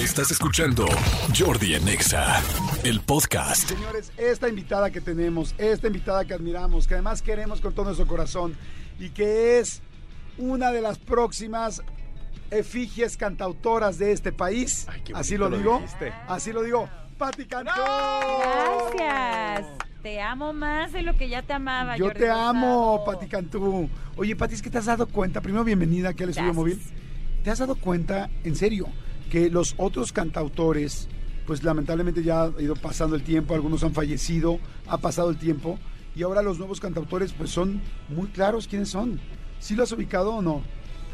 Estás escuchando Jordi en Exa, el podcast. Señores, esta invitada que tenemos, esta invitada que admiramos, que además queremos con todo nuestro corazón y que es una de las próximas efigies cantautoras de este país. Ay, qué así lo lo digo. dijiste. Así lo digo. Pati Cantú. Gracias. Te amo más de lo que ya te amaba. Yo Jordi te amo. Pati Cantú. Oye, Pati, es que te has dado cuenta, primero bienvenida aquí al estudio móvil. ¿Te has dado cuenta, en serio, que los otros cantautores, pues lamentablemente ya ha ido pasando el tiempo, algunos han fallecido, ha pasado el tiempo, y ahora los nuevos cantautores, pues son muy claros quiénes son. ¿Sí lo has ubicado o no?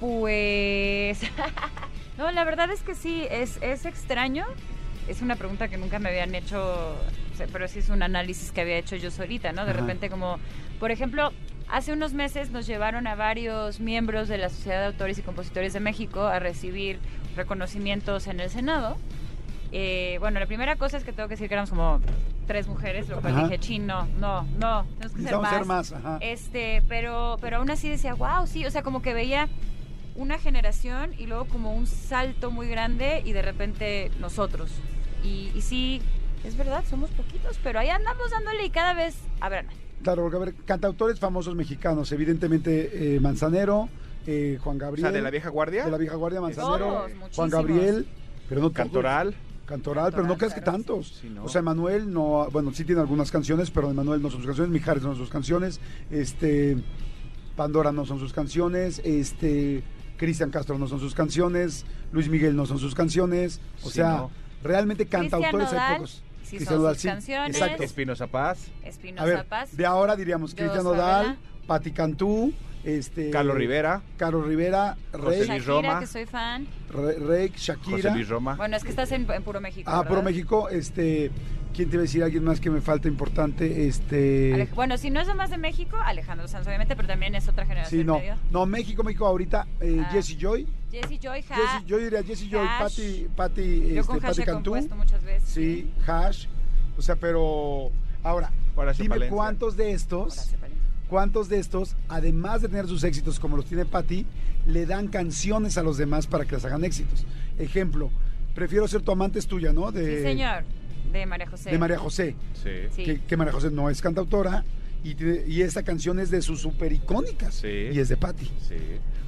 Pues. no, la verdad es que sí, es, es extraño. Es una pregunta que nunca me habían hecho, pero sí es un análisis que había hecho yo solita, ¿no? De Ajá. repente, como, por ejemplo, hace unos meses nos llevaron a varios miembros de la Sociedad de Autores y Compositores de México a recibir reconocimientos en el Senado. Eh, bueno, la primera cosa es que tengo que decir que éramos como tres mujeres, lo cual Ajá. dije, chin, no, no, no, tenemos que ser más. ser más, ajá. Este, pero, pero aún así decía, wow, sí, o sea, como que veía una generación y luego como un salto muy grande y de repente nosotros. Y, y sí, es verdad, somos poquitos, pero ahí andamos dándole y cada vez habrá más. Claro, porque a ver, cantautores famosos mexicanos, evidentemente eh, Manzanero, eh, Juan O Gabriel. sea, de la vieja guardia. de la vieja guardia Manzanero, Todos, Juan. Gabriel, pero no todos. Cantoral. Cantoral, pero no creas que claro, tantos. sí, no. O sea, Emanuel no, bueno, sí tiene algunas canciones, pero Emanuel no son sus canciones, Mijares no son sus canciones, este Pandora no son sus canciones, este Cristian Castro no son sus canciones, Luis Miguel no son sus canciones, o Sí, sea, no. realmente cantautores hay pocos. Sí Cristian son Nodal, sus sí, canciones. exacto. Espinosa Paz. Espinosa A ver, Paz. de ahora diríamos Cristian. Nodal, Pati Cantú, este Carlos Rivera. Carlos Rivera, José Rey, Luis Shakira, Roma. que soy fan. Re- Rey, José Shakira. Luis Roma. Bueno, es que estás en, en Puro México. Ah, ¿verdad? Pro México, este, ¿quién te iba a decir? Alguien más que me falta importante, este... Alej- bueno, si no es más de México, Alejandro Sanz, obviamente, pero también es otra generación Sí, no, medio. no, México, México ahorita, eh, Ah. Jessie Joy, Jesse Joy, Ha- Jessie- yo diría Jessie Joy, Hash. Patti, Patti, Yo este, con Hash he Cantú, compuesto muchas veces. sí, Hash, o sea, pero, ahora, Horacio dime Palencia. cuántos de estos, cuántos de estos, además de tener sus éxitos como los tiene Patti, le dan canciones a los demás para que les hagan éxitos. Ejemplo, prefiero ser tu amante es tuya, ¿no? De, Sí, señor. De María José. De María José. Sí. Que, que María José no es cantautora y, tiene- y esta canción es de sus super icónicas Sí. y es de Patti, Sí.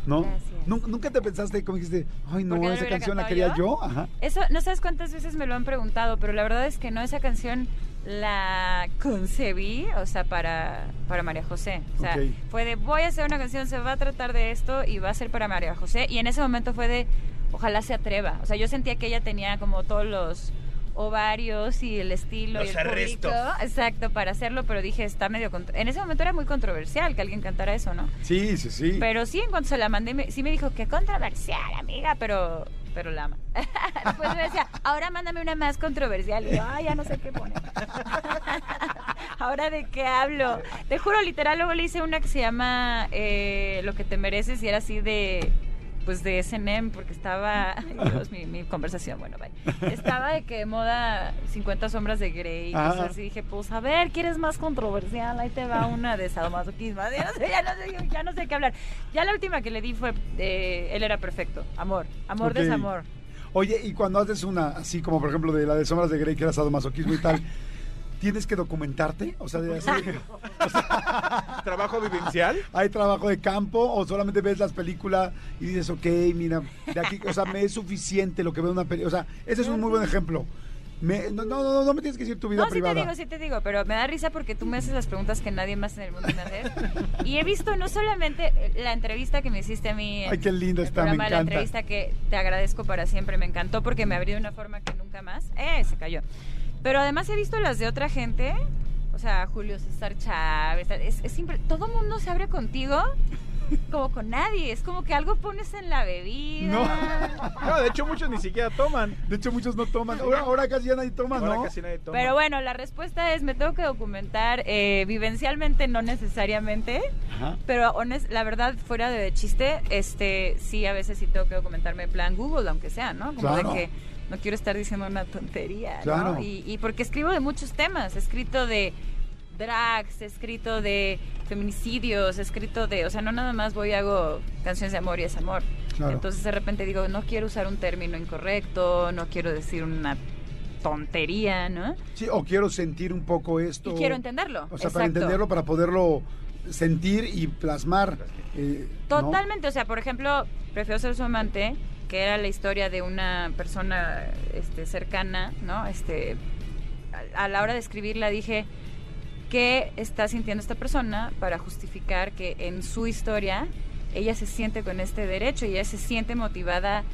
¿no? Gracias. ¿Nunca, te pensaste como dijiste, ay no, ¿Por qué no esa canción la quería yo? yo? Ajá. Eso, no sabes cuántas veces me lo han preguntado, pero la verdad es que no, esa canción la concebí, o sea, para, para María José. O sea, fue de, voy a hacer una canción, se va a tratar de esto y va a ser para María José. Y en ese momento fue de, ojalá se atreva. O sea, yo sentía que ella tenía como todos los ovarios y el estilo y Los público. arrestos. Exacto, para hacerlo, pero dije, está medio... En ese momento era muy controversial que alguien cantara eso, ¿no? Sí, sí, sí. Pero sí, en cuanto se la mandé, me- sí me dijo, qué controversial, amiga, pero, pero la ama. Después me decía, ahora mándame una más controversial. Y yo, ay, ya no sé qué poner. ahora de qué hablo. Te juro, literal, luego le hice una que se llama eh, Lo que te mereces y era así de pues de S&M porque estaba Dios, mi, mi conversación bueno bye. estaba de que de moda 50 sombras de Grey y Ah. cosas así dije pues a ver quieres más controversial ahí te va una de sadomasoquismo ya no sé ya no sé, ya no sé qué hablar ya la última que le di fue eh, él era perfecto amor amor Ok. desamor Oye, y cuando haces una, así como por ejemplo de la de Sombras de Grey, que era sadomasoquismo y tal, ¿tienes que documentarte? O sea, de ¿Trabajo vivencial? ¿hay trabajo de campo o solamente ves las películas y dices, ok, mira, de aquí, o sea, me es suficiente lo que veo en una película? O sea, ese es un muy buen ejemplo. Me- no, no, no, no me tienes que decir tu vida no, sí privada. te digo, sí te digo, pero me da risa porque tú me haces las preguntas que nadie más en el mundo me hace. Y he visto no solamente la entrevista que me hiciste a mí. en Ay, qué linda está, me programa, La encanta. entrevista que te agradezco para siempre, me encantó porque me abrió de una forma que nunca más. ¡Eh! Se cayó. Pero además he visto las de otra gente. O sea, Julio César Chávez. Es, es siempre. Todo mundo se abre contigo como con nadie. Es como que algo pones en la bebida. No. No, de hecho muchos ni siquiera toman. De hecho, muchos no toman. Ahora, ahora casi ya nadie toma, Ahora ¿no? casi nadie toma. Pero bueno, la respuesta es, me tengo que documentar eh, vivencialmente, no necesariamente. Ajá. Pero honest, la verdad, fuera de chiste, este, sí, a veces sí tengo que documentarme en plan Google, aunque sea, ¿no? Como Claro. de que no quiero estar diciendo una tontería, Claro. ¿no? Y, y porque escribo de muchos temas, he escrito de drags, he escrito de feminicidios, he escrito de, o sea, no nada más voy y hago canciones de amor y es amor. Claro. Entonces de repente digo, no quiero usar un término incorrecto, no quiero decir una tontería, ¿no? Sí, o quiero sentir un poco esto. Y quiero entenderlo. O sea, para entenderlo, para poderlo sentir y plasmar. eh, ¿no? Totalmente, o sea, por ejemplo, prefiero ser su amante, que era la historia de una persona este, cercana, ¿no? Este, a, la hora de escribirla dije, ¿qué está sintiendo esta persona para justificar que en su historia ella se siente con este derecho y ella se siente motivada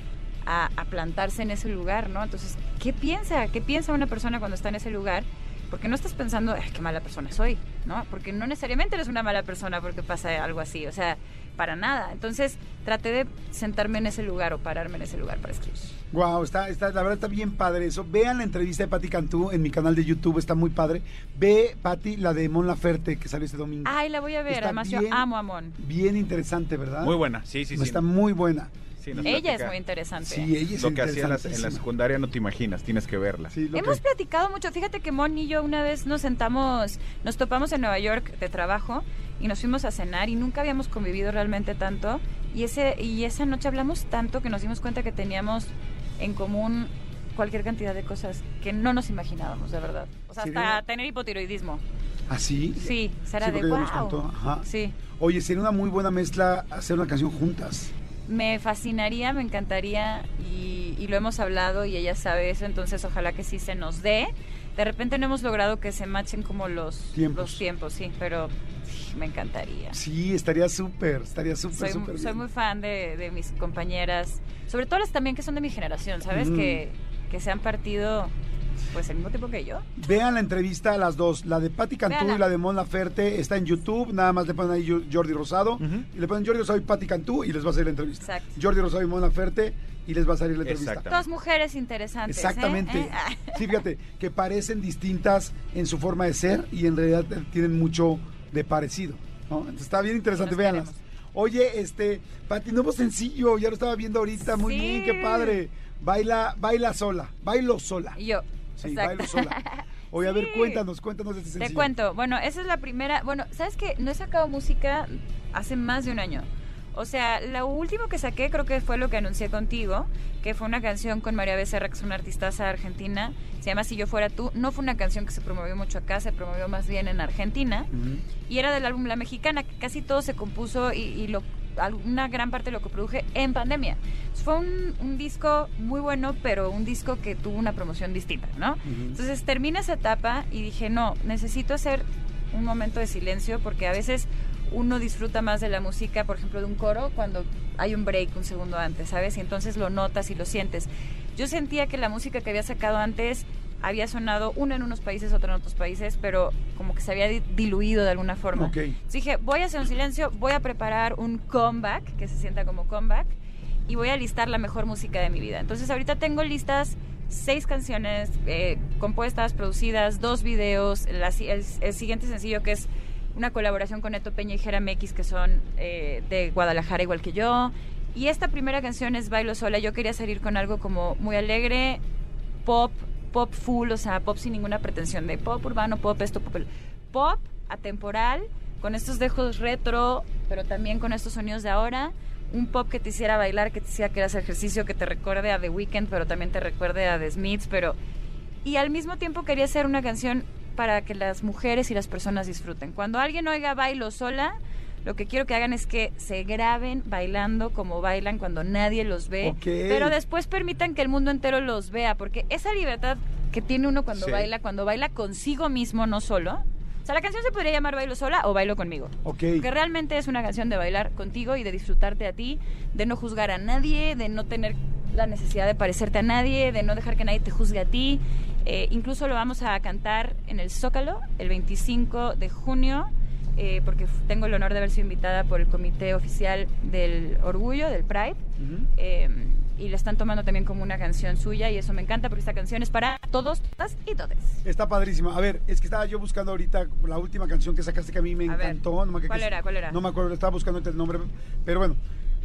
a, a plantarse en ese lugar, ¿no? Entonces, ¿qué piensa? ¿Qué piensa una persona cuando está en ese lugar? Porque no estás pensando, "Ay, qué mala persona soy, ¿no? Porque no necesariamente eres una mala persona porque pasa algo así, o sea, para nada. Entonces, traté de sentarme en ese lugar o pararme en ese lugar para escribir. Wow, está, está, la verdad está bien padre eso. Vean la entrevista de Patti Cantú en mi canal de YouTube, está muy padre. Ve, Patti, la de Mon Laferte que salió este domingo. Ay, la voy a ver, Está además bien. yo amo a Mon. Bien interesante, ¿verdad? Muy buena, sí, sí, sí. Está muy buena. Sí, Ella es muy interesante. Sí, ella es Lo que hacía en la, en la secundaria no te imaginas, tienes que verla. Sí, lo Hemos que- platicado mucho. Fíjate que Mon y yo una vez nos sentamos, nos topamos en Nueva York de trabajo y nos fuimos a cenar y nunca habíamos convivido realmente tanto. Y, ese, y esa noche hablamos tanto que nos dimos cuenta que teníamos en común cualquier cantidad de cosas que no nos imaginábamos, de verdad. O sea, ¿Sería? hasta tener hipotiroidismo. ¿Ah, sí? Sí, será Sí, de nos wow. contó, ajá. Sí. Oye, sería una muy buena mezcla hacer una canción juntas. Me fascinaría, me encantaría y, y lo hemos hablado y ella sabe eso, entonces ojalá que sí se nos dé. De repente no hemos logrado que se machen como los Tiempos. los tiempos sí, pero me encantaría. Sí, estaría súper, estaría súper, Soy, súper soy bien. muy fan de, de mis compañeras, sobre todo las también que son de mi generación, ¿sabes? Mm. Que, que se han partido pues al mismo tiempo que yo. Vean la entrevista a las dos, la de Patti Cantú Véanla. y la de Mon Laferte, está en YouTube, nada más le ponen ahí Jordi Rosado, y le ponen Jordi Rosado y Patti Cantú y les va a salir la entrevista. Exacto. Jordi Rosado y Mon Laferte y les va a salir la entrevista. Dos mujeres interesantes. ¿eh? Exactamente. ¿Eh? Ah. Sí, fíjate, que parecen distintas en su forma de ser y en realidad tienen mucho de parecido. ¿no? Entonces, está bien interesante, véanlas. Oye, este, Pati, nuevo sencillo, ya lo estaba viendo ahorita, muy Sí. bien, qué padre. Baila, baila sola, bailo sola. Y yo. Sí, exacto. bailo sola. Oye, a ver, cuéntanos, cuéntanos de este sencillo. Te cuento, bueno, esa es la primera, bueno, ¿sabes qué? No he sacado música hace más de un año. O sea, lo último que saqué creo que fue lo que anuncié contigo, que fue una canción con María Becerra, que es una artistaza argentina, se llama Si yo fuera tú. No fue una canción que se promovió mucho acá, se promovió más bien en Argentina. Ujú. Y era del álbum La Mexicana, que casi todo se compuso y, y lo, una gran parte de lo que produje en pandemia. Fue un, un disco muy bueno, pero un disco que tuvo una promoción distinta, ¿no? Ujú. Entonces termina esa etapa y dije, no, necesito hacer un momento de silencio porque a veces uno disfruta más de la música, por ejemplo, de un coro cuando hay un break un segundo antes, ¿sabes? Y entonces lo notas y lo sientes. Yo sentía que la música que había sacado antes había sonado una en unos países, otra en otros países, pero como que se había di- diluido de alguna forma. Ok. Entonces dije, voy a hacer un silencio, voy a preparar un comeback, que se sienta como comeback, y voy a listar la mejor música de mi vida. Entonces ahorita tengo listas seis canciones eh, compuestas, producidas, dos videos, la el, el siguiente sencillo que es una colaboración con Neto Peña y Jera X, que son eh, de Guadalajara igual que yo. Y esta primera canción es Bailo Sola. Yo quería salir con algo como muy alegre, pop, pop full, o sea, pop sin ninguna pretensión de pop urbano, pop esto, pop... Pop atemporal, con estos dejos retro, pero también con estos sonidos de ahora. Un pop que te hiciera bailar, que te hiciera que hacer ejercicio, que te recuerde a The Weeknd, pero también te recuerde a The Smiths, pero... Y al mismo tiempo quería hacer una canción para que las mujeres y las personas disfruten. Cuando alguien oiga bailo sola, lo que quiero que hagan es que se graben bailando como bailan cuando nadie los ve, Ok. pero después permitan que el mundo entero los vea, porque esa libertad que tiene uno cuando Sí. baila, cuando baila consigo mismo, no solo. O sea, la canción se podría llamar Bailo sola o Bailo conmigo. Ok. Que realmente es una canción de bailar contigo y de disfrutarte a ti, de no juzgar a nadie, de no tener la necesidad de parecerte a nadie, de no dejar que nadie te juzgue a ti. Eh, incluso lo vamos a cantar en el Zócalo el 25 de junio, eh, porque tengo el honor de haber sido invitada por el Comité Oficial del Orgullo, del Pride. Eh, y la están tomando también como una canción suya y eso me encanta porque esta canción es para todos, todas y todes. Está padrísima. A ver, es que estaba yo buscando ahorita la última canción que sacaste que a mí me A ver, encantó. no me ¿cuál era? ¿Cuál era? No me acuerdo, estaba buscando el nombre. Pero bueno,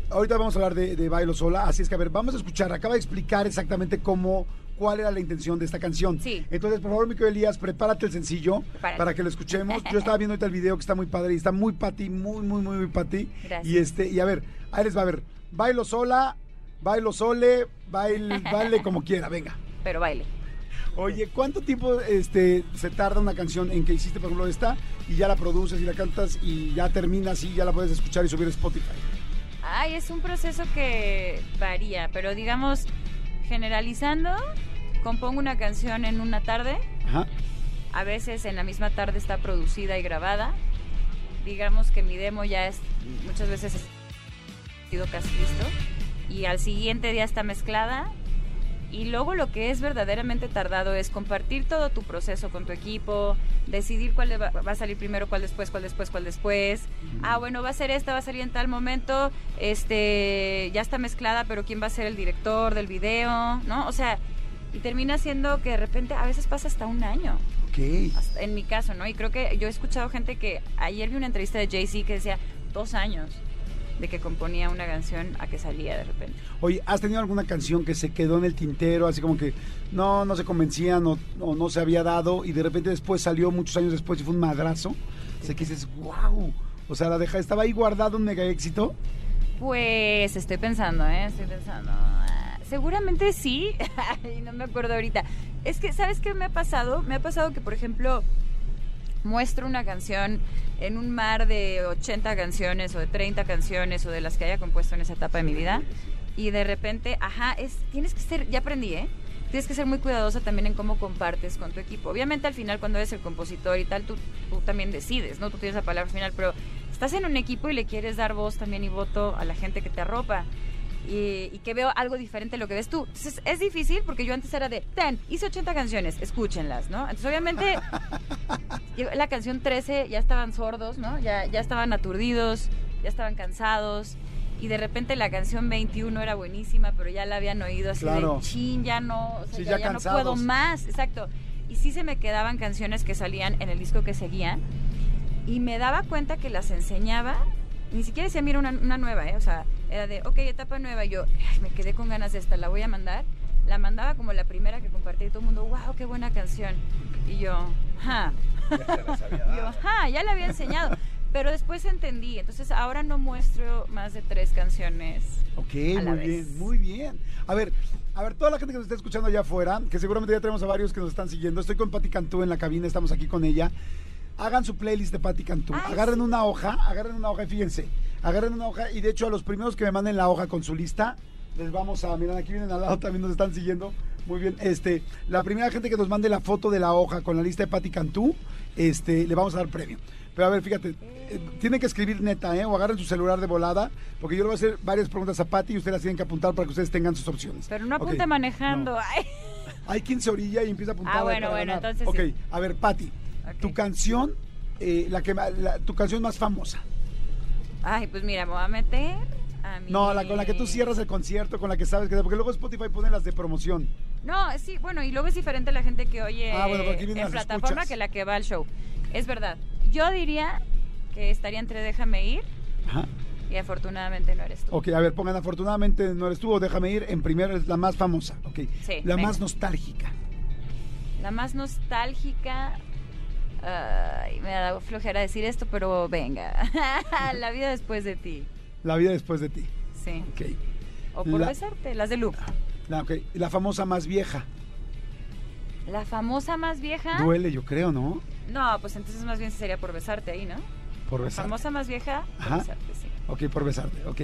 ahorita vamos a hablar de, de Bailo Sola. Así es que, a ver, vamos a escuchar. Acaba de explicar exactamente cómo, cuál era la intención de esta canción. Sí. Entonces, por favor, mi querido Elías, prepárate el sencillo Prepárate. para que lo escuchemos. Yo estaba viendo ahorita el video que está muy padre y está muy para ti, muy, muy, muy, muy para ti. Gracias. Y este, y a ver, ahí les va a ver. Bailo sola, bailo sole, baile, baile como quiera, venga. Pero baile. Oye, ¿cuánto tiempo este, se tarda una canción en que hiciste, por ejemplo, esta, y ya la produces y la cantas y ya terminas y ya la puedes escuchar y subir a Spotify? Ay, es un proceso que varía, pero digamos, generalizando, compongo una canción en una tarde, Ajá. a veces en la misma tarde está producida y grabada. Digamos que mi demo ya es muchas veces es sido casi listo y al siguiente día está mezclada y luego lo que es verdaderamente tardado es compartir todo tu proceso con tu equipo, decidir cuál va, va a salir primero, cuál después, cuál después, cuál después. Ah, bueno, va a ser esta, va a salir en tal momento, este, ya está mezclada, pero quién va a ser el director del video, ¿no? O sea, y termina siendo que de repente a veces pasa hasta un año Ok. hasta- en mi caso, ¿no? Y creo que yo he escuchado gente que ayer vi una entrevista de Jay-Z que decía dos años de que componía una canción a que salía de repente. Oye, ¿has tenido alguna canción que se quedó en el tintero, así como que no, no se convencían o, o no se había dado y de repente después salió muchos años después y fue un madrazo? O sea, que dices, wow. O sea, la deja, estaba ahí guardado un mega éxito. Pues estoy pensando, ¿eh? Estoy pensando. Seguramente sí. Ay, no me acuerdo ahorita. Es que, ¿sabes qué me ha pasado? Me ha pasado que, por ejemplo, muestro una canción en un mar de 80 canciones o de 30 canciones o de las que haya compuesto en esa etapa de mi vida y de repente, ajá, es tienes que ser, ya aprendí, ¿eh? Tienes que ser muy cuidadosa también en cómo compartes con tu equipo. Obviamente al final cuando eres el compositor y tal, tú, tú también decides, ¿no? Tú tienes la palabra final, pero estás en un equipo y le quieres dar voz también y voto a la gente que te arropa. Y, y que veo algo diferente a lo que ves tú. Entonces es difícil porque yo antes era de, ten, hice 80 canciones, escúchenlas, ¿no? Entonces obviamente la canción 13 ya estaban sordos, ¿no? Ya, ya estaban aturdidos, ya estaban cansados. Y de repente la canción 21 era buenísima, pero ya la habían oído así Claro. de chin, ya no, o sea, Sí, ya, ya ya no puedo más, exacto. Y sí se me quedaban canciones que salían en el disco que seguían. Y me daba cuenta que las enseñaba, ni siquiera decía, mira, una, una nueva, ¿eh? O sea, era de, ok, etapa nueva. Yo, "Ay, me quedé con ganas de esta, la voy a mandar. La mandaba como la primera que compartí y todo el mundo, wow, qué buena canción. Y yo, ja. Yo, ajá, ya la había enseñado. Pero después entendí. Entonces ahora no muestro más de tres canciones. Ok, A la muy vez. bien, muy bien. A ver, a ver, toda la gente que nos está escuchando allá afuera, que seguramente ya tenemos a varios que nos están siguiendo. Estoy con Patti Cantú en la cabina, estamos aquí con ella. Hagan su playlist de Patti Cantú. Ay, agarren sí. una hoja, agarren una hoja y fíjense. Agarren una hoja y de hecho a los primeros que me manden la hoja con su lista, les vamos a, miren, aquí vienen al lado, también nos están siguiendo. Muy bien, este, la primera gente que nos mande la foto de la hoja con la lista de Patti Cantú, este, le vamos a dar premio. Pero a ver, fíjate, eh, tienen que escribir neta, ¿eh? O agarren su celular de volada, porque yo le voy a hacer varias preguntas a Patti y ustedes las tienen que apuntar para que ustedes tengan sus opciones. Pero no apunte manejando. no. Ay. Hay quien se orilla y empieza a apuntar. Ah, bueno, bueno, ganar. entonces Ok, sí. a ver, Patti, Ok. tu canción, eh, la que, la- tu canción más famosa. Ay, pues mira, me voy a meter a mi... No, la con la que tú cierras el concierto, con la que sabes que... Porque luego Spotify pone las de promoción. No, sí, bueno, y luego es diferente la gente que oye Ah, bueno, en plataforma escuchas. que la que va al show. Es verdad. Yo diría que estaría entre Déjame ir Ajá. y afortunadamente no eres tú. Ok, a ver, pongan afortunadamente no eres tú o déjame ir. En primero es la más famosa. Ok. Sí, la venga. más nostálgica. La más nostálgica. Ay, me da flojera decir esto, pero venga. la vida después de ti. La vida después de ti. Sí. Ok. O por La- besarte, las de Loop. La, ok, la famosa más vieja. La famosa más vieja. Duele, yo creo, ¿no? No, pues entonces más bien sería por besarte ahí, ¿no? Por La besarte. famosa más vieja, por Ajá. besarte, sí. Ok, por besarte. Ok.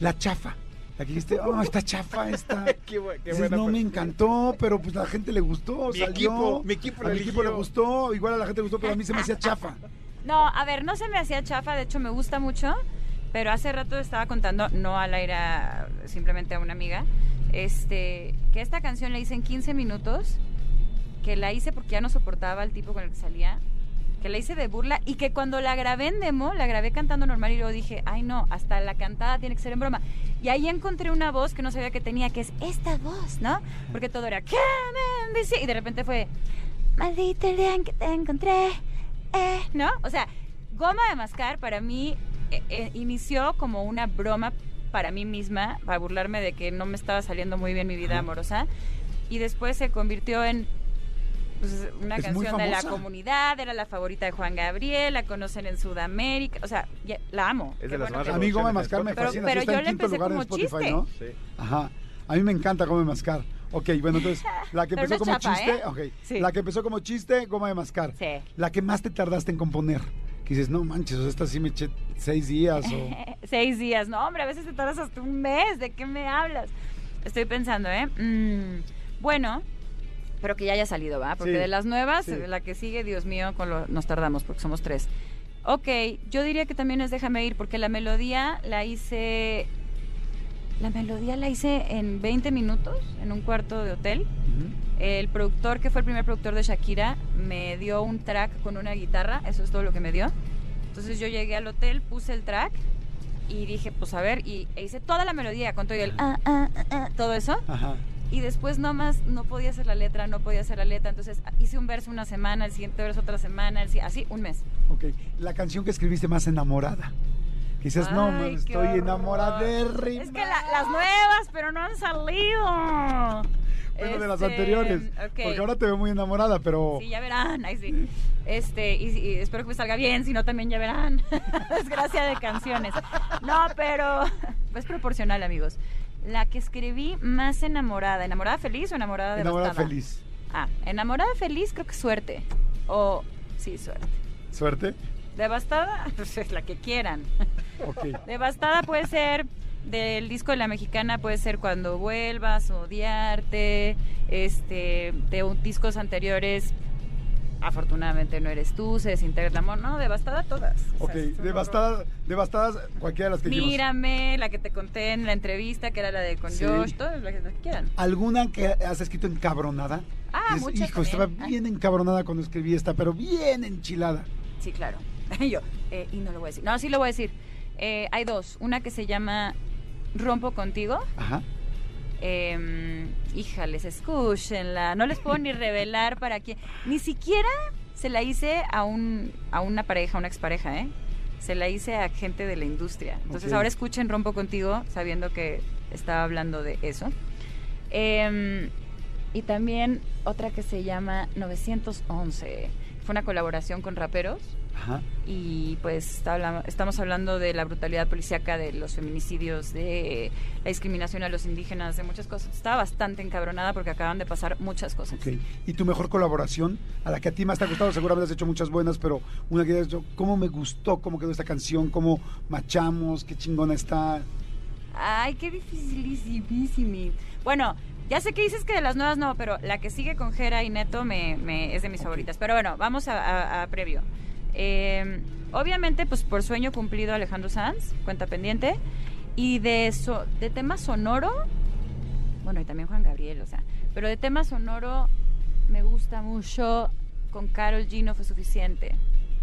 La chafa. La que dijiste, oh, está chafa, esta. Qué bu- qué Dices, buena no me encantó, pero pues a la gente le gustó, Mi salió. equipo- mi equipo a mi equipo le gustó, igual a la gente le gustó, pero a mí se me hacía chafa. No, a ver, no se me hacía chafa, de hecho me gusta mucho, pero hace rato estaba contando, no al aire, a- simplemente a una amiga, este, que esta canción la hice en 15 minutos, que la hice porque ya no soportaba al tipo con el que salía, que la hice de burla y que cuando la grabé en demo, la grabé cantando normal y luego dije, ay no, hasta la cantada tiene que ser en broma. Y ahí encontré una voz que no sabía que tenía, que es esta voz, ¿no? Porque todo era, ¿qué me dice? Y de repente fue, maldito el día en que te encontré, eh, ¿no? O sea, Goma de Mascar para mí eh, eh, inició como una broma para mí misma, para burlarme de que no me estaba saliendo muy bien mi vida amorosa. y después se convirtió en pues, una Es canción de la comunidad, era la favorita de Juan Gabriel, la conocen en Sudamérica, o sea, ya- la amo. Es de las bueno más que- A mí en Mascar me fascina. Pero- sí está pero yo en quinto empecé como Spotify, chiste. ¿no? Sí. Ajá. A mí me encanta Goma de Mascar. Ok, bueno, entonces, la que Pero empezó no como chiste, ¿eh? ok. Sí. La que empezó como chiste, Goma de Mascar. Sí. La que más te tardaste en componer. Que dices, no manches, o sea, esta sí me eché seis días o... Seis días, no, hombre, a veces te tardas hasta un mes, ¿de qué me hablas? Estoy pensando, ¿eh? Mm, bueno, pero que ya haya salido, ¿va? Porque Sí, de las nuevas, sí. la que sigue, Dios mío, con lo- nos tardamos porque somos tres. Ok, yo diría que también es Déjame ir, porque la melodía la hice... La melodía la hice en 20 minutos, en un cuarto de hotel. Ujú. El productor, que fue el primer productor de Shakira, me dio un track con una guitarra, eso es todo lo que me dio. Entonces yo llegué al hotel, puse el track y dije, pues a ver, y e hice toda la melodía con todo el ah, ah, ah, ah, todo eso. Ajá. Y después nomás no podía hacer la letra, no podía hacer la letra. Entonces hice un verso una semana, el siguiente verso otra semana, el así un mes. Ok, la canción que escribiste más enamorada. Que dices, no, man, estoy enamorada de Es que la- las nuevas, pero no han salido. Bueno, de las Este, anteriores. ok. Porque ahora te veo muy enamorada, pero... Sí, ya verán. Ay, sí. Este, y, y espero que me salga bien, si no también ya verán. Desgracia de canciones. No, pero es proporcional, amigos. La que escribí más enamorada. ¿Enamorada feliz o enamorada Enamorada devastada? feliz. Ah, enamorada feliz creo que suerte. O, sí, suerte. Suerte. Devastada, pues es la que quieran. Ok. Devastada puede ser del disco de la mexicana, puede ser cuando vuelvas, odiarte, este, de un- discos anteriores, afortunadamente no eres tú, se desintegra el amor, no, devastada todas. O Ok, sea, es un devastadas, devastadas cualquiera de las que dijimos. Mírame, la que te conté en la entrevista, que era la de con Sí. Josh, todas las que quieran. ¿Alguna que has escrito encabronada? Ah, Dices, muchas Hijo, estaba bien encabronada cuando escribí esta, pero bien enchilada. Sí, claro. Yo, eh, y no lo voy a decir. No, sí lo voy a decir. Eh, hay dos. Una que se llama Rompo contigo. Ajá. Eh, híjales, escúchenla. No les puedo ni revelar para quién. Ni siquiera se la hice a, un, a una pareja, una expareja, ¿eh? Se la hice a gente de la industria. Entonces ahora escuchen Rompo Contigo, sabiendo que estaba hablando de eso. Eh, y también otra que se llama 911. Fue una colaboración con raperos Ajá. y pues está habla- estamos hablando de la brutalidad policíaca, de los feminicidios, de la discriminación a los indígenas, de muchas cosas. Estaba bastante encabronada porque acaban de pasar muchas cosas. Ok. ¿Y tu mejor colaboración? A la que a ti más te ha gustado, seguramente has hecho muchas buenas, pero una que hayas dicho, ¿cómo me gustó? ¿Cómo quedó esta canción? ¿Cómo machamos? ¿Qué chingona está? Ay, qué dificilísimo. Bueno, ya sé que dices que de las nuevas no, pero la que sigue con Jera y Neto me, me- es de mis Ok. favoritas. Pero bueno, vamos a, a- a previo. Eh, obviamente, pues por sueño cumplido Alejandro Sanz, cuenta pendiente. Y de, so- de tema sonoro, bueno, y también Juan Gabriel, o sea, pero de tema sonoro me gusta mucho. Con Carol G no fue suficiente.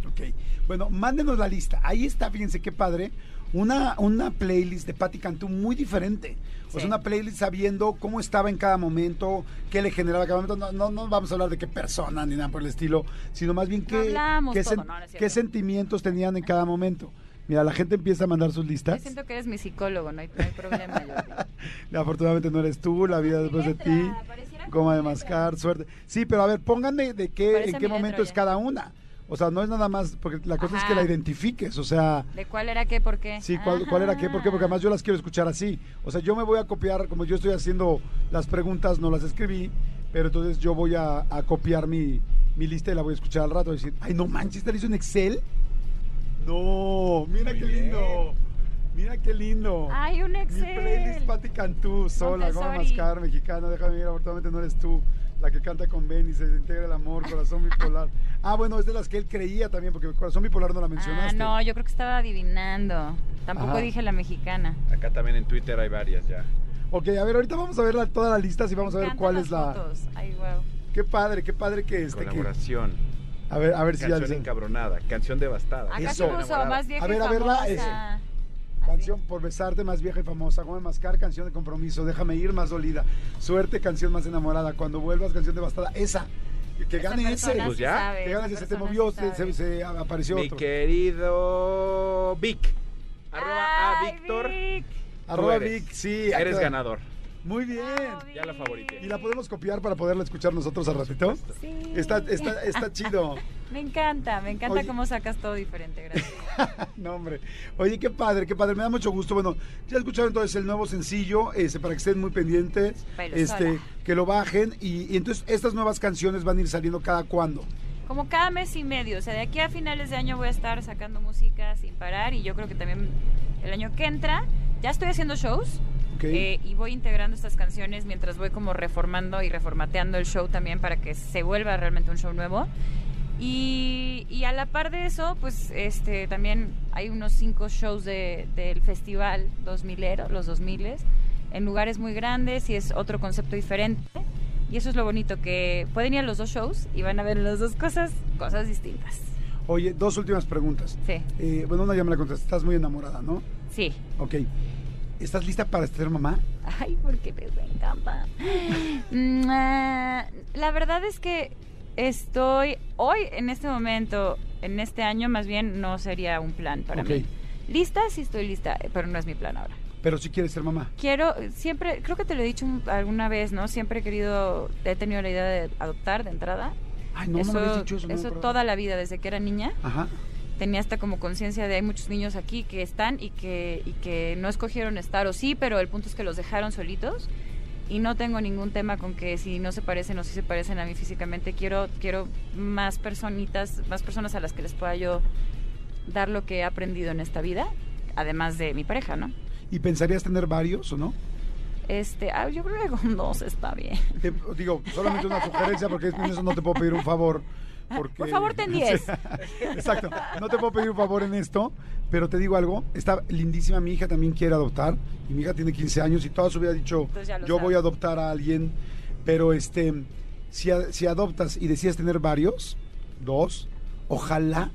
Ok. Bueno, mándenos la lista. Ahí está, fíjense qué padre. Una, una playlist de Patti Cantú muy diferente. O Sí. sea, una playlist sabiendo cómo estaba en cada momento, qué le generaba cada momento. No, no, no vamos a hablar de qué persona ni nada por el estilo, sino más bien qué, qué, sentimientos tenían en cada momento. Mira, la gente empieza a mandar sus Yo listas. siento que eres mi psicólogo, no hay, no hay problema. Afortunadamente no eres tú, la vida después de ti. Goma de mascar, suerte. Sí, pero a ver, pónganme de qué, Parece en qué momento letra es ya. cada una. O sea, no es nada más, porque la cosa es que Ajá. la identifiques, o sea... ¿De cuál era qué, por qué? Sí, ¿cuál, cuál era qué? ¿Por qué? Porque además yo las quiero escuchar así. O sea, yo me voy a copiar, como yo estoy haciendo las preguntas, no las escribí, pero entonces yo voy a, a copiar mi, mi lista y la voy a escuchar al rato y decir, ay, no manches, ¿te la hizo en Excel? No, mira Muy qué bien. lindo. Mira qué lindo. Ay, un Mi Excel. playlist Patti Cantú, sola, Goma. Mascar, mexicana, déjame ver, afortunadamente no eres tú, la que canta con Benny, se integra el amor, corazón bipolar. Ah, bueno, es de las que él creía también, porque corazón bipolar no la Ah, mencionaste. no, yo creo que estaba adivinando. Tampoco Ajá. dije la mexicana. Acá también en Twitter hay varias ya. Ok, a ver, ahorita vamos a ver la- todas las listas y vamos Me a ver cuál las es la... fotos. Ay, wow. Qué padre, qué padre que este... Que... Colaboración. A ver, a ver si ya... Canción encabronada. Canción devastada. Acá Eso. se puso más vieja A ver, a verla, famosa. Canción por besarte más vieja y famosa, Goma Mascar, canción de compromiso, déjame ir más dolida, suerte, canción más enamorada, cuando vuelvas, canción devastada, esa, que, Esa gane ese, Pues ya. sabe, que gane ese, se movió, se, sabe. se- se apareció Mi otro. querido Vic. Arroba a Ay, Víctor. Vic. Arroba eres. Vic, sí. Eres acá- ganador. Muy bien. Ya la favorité. ¿Y la podemos copiar para poderla escuchar nosotros al ratito? Sí. Está, está, está chido. Me encanta, me encanta Oye. cómo sacas todo diferente, gracias. no, hombre. Oye, qué padre, qué padre. Me da mucho gusto. Bueno, ya escucharon entonces el nuevo sencillo, este, para que estén muy pendientes, este, sola. que lo bajen. Y, y entonces estas nuevas canciones van a ir saliendo cada cuándo. Como cada mes y medio, o sea, de aquí a finales de año voy a estar sacando música sin parar y yo creo que también el año que entra ya estoy haciendo shows ¿ok? eh, y voy integrando estas canciones mientras voy como reformando y reformateando el show también para que se vuelva realmente un show nuevo. Y, y a la par de eso, pues este también hay unos cinco shows de- del festival 2000, los 2000 en lugares muy grandes y es otro concepto diferente. Y eso es lo bonito, que pueden ir a los dos shows y van a ver las dos cosas, cosas distintas. Oye, dos últimas preguntas. Sí, Eh, bueno, una ya me la contestaste. Estás muy enamorada, ¿no? sí. Ok. ¿Estás lista para ser mamá? Ay, porque me encanta. Mm, ah, La verdad es que estoy hoy, en este momento, en este año, más bien no sería un plan para Ok. mí. Lista, sí estoy lista, pero no es mi plan ahora. Pero si quieres ser mamá. Quiero, siempre, creo que te lo he dicho un- alguna vez, ¿no? Siempre he querido, he tenido la idea de adoptar de entrada. Ay, no, eso no me habías dicho eso. no eso toda la vida, desde que era niña. Ajá. tenía hasta como conciencia de hay muchos niños aquí que están y que, y que no escogieron estar o sí, pero el punto es que los dejaron solitos y no tengo ningún tema con que si no se parecen o si se parecen a mí físicamente, quiero, quiero más personitas, más personas a las que les pueda yo dar lo que he aprendido en esta vida, además de mi pareja, ¿no? ¿Y pensarías tener varios o no? Este, ah, yo creo que con dos está bien. Te- digo, solamente una sugerencia porque en eso no te puedo pedir un favor. Porque... Por favor, ten 10. Exacto, no te puedo pedir un favor en esto, pero te digo algo, está lindísima, mi hija también quiere adoptar, y mi hija tiene 15 años y toda su vida ha dicho, yo voy a adoptar a alguien, pero este, si, si adoptas y decides tener varios, dos, ojalá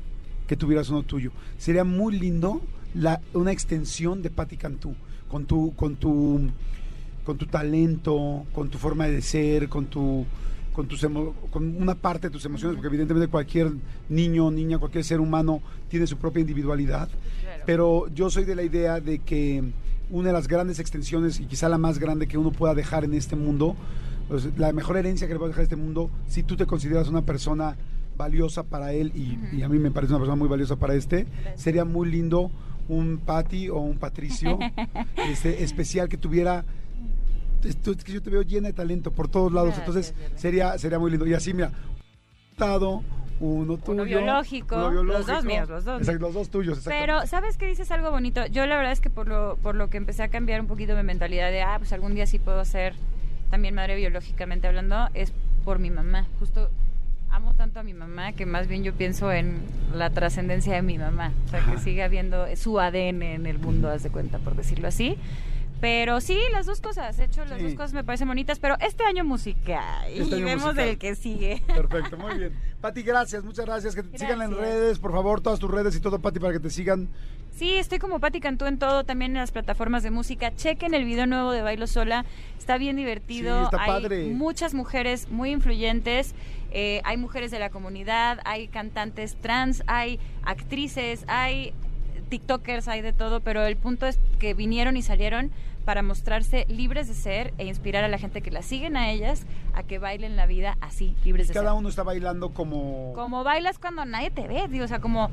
que tuvieras uno tuyo. Sería muy lindo la, una extensión de Patti Cantú, con tu, con tu, con tu talento, con tu forma de ser, con tu con tus emo- con una parte de tus emociones, porque evidentemente cualquier niño, niña, cualquier ser humano tiene su propia individualidad. Claro. Pero yo soy de la idea de que una de las grandes extensiones y quizá la más grande que uno pueda dejar en este mundo, pues, la mejor herencia que le puedes dejar a este mundo, si tú te consideras una persona valiosa para él y, a mí me parece una persona muy valiosa para este, Gracias. sería muy lindo un Patty o un Patricio este, especial que tuviera esto es que yo te veo llena de talento por todos lados, Gracias, entonces Diana. sería sería muy lindo. Y así, mira, adoptado, uno tuyo, biológico, uno los biológico. dos míos, los dos Exacto, los dos tuyos, exacto. Pero, ¿sabes qué dices algo bonito? Yo la verdad es que por lo, por lo que empecé a cambiar un poquito mi mentalidad de, ah, pues algún día sí puedo ser también madre biológicamente hablando, es por mi mamá. Justo amo tanto a mi mamá que más bien yo pienso en la trascendencia de mi mamá. O sea, que siga habiendo su ADN en el mundo, haz de cuenta, por decirlo así. Pero sí, las dos cosas. De hecho, las Sí. dos cosas me parecen bonitas. Pero este año música. Y Este año vemos musical. el que sigue. Perfecto, muy bien. Pati, gracias, muchas gracias. Que te sigan en redes, por favor, todas tus redes y todo, Pati, para que te sigan. Sí, estoy como Patti Cantú en todo, también en las plataformas de música. Chequen el video nuevo de Bailo Sola, está bien divertido. Sí, está hay padre. muchas mujeres muy influyentes, eh, hay mujeres de la comunidad, hay cantantes trans, hay actrices, hay TikTokers, hay de todo, pero el punto es que vinieron y salieron para mostrarse libres de ser e inspirar a la gente que las siguen a ellas a que bailen la vida así, libres de Cada ser. uno está bailando como... Como bailas cuando nadie te ve, digo, o sea, como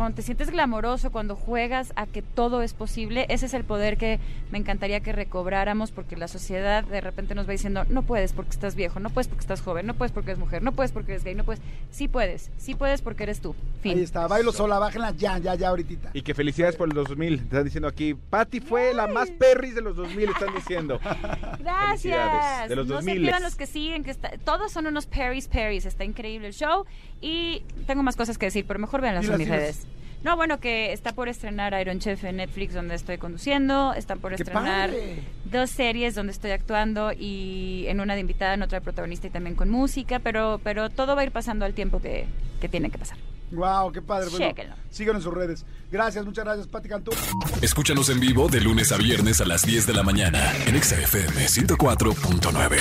cuando te sientes glamoroso, cuando juegas a que todo es posible, ese es el poder que me encantaría que recobráramos porque la sociedad de repente nos va diciendo, no puedes porque estás viejo, no puedes porque estás joven, no puedes porque eres mujer, no puedes porque eres gay, no puedes. Sí puedes, sí puedes porque eres tú. Fin. Ahí está, bailo sola, bájenla ya, ya, ya, ahorita. Y que felicidades por el 2000. Están diciendo aquí, Patty fue la más perris de los 2000, están diciendo. Gracias. De los no 2000. se pierdan los que siguen, que está, todos son unos Perrys Perrys. Está increíble el show. Y tengo más cosas que decir, pero mejor véanlas en mis redes. No, bueno, que está por estrenar Iron Chef en Netflix, donde estoy conduciendo. Están por ¡Qué estrenar padre! dos series donde estoy actuando y en una de invitada, en otra de protagonista y también con música. Pero, pero todo va a ir pasando al tiempo que, que tiene que pasar. Wow, qué padre. Bueno, síganos en sus redes. Gracias, muchas gracias, Pati Cantú. Escúchanos en vivo de lunes a viernes a las 10 de la mañana en Exa FM 104.9.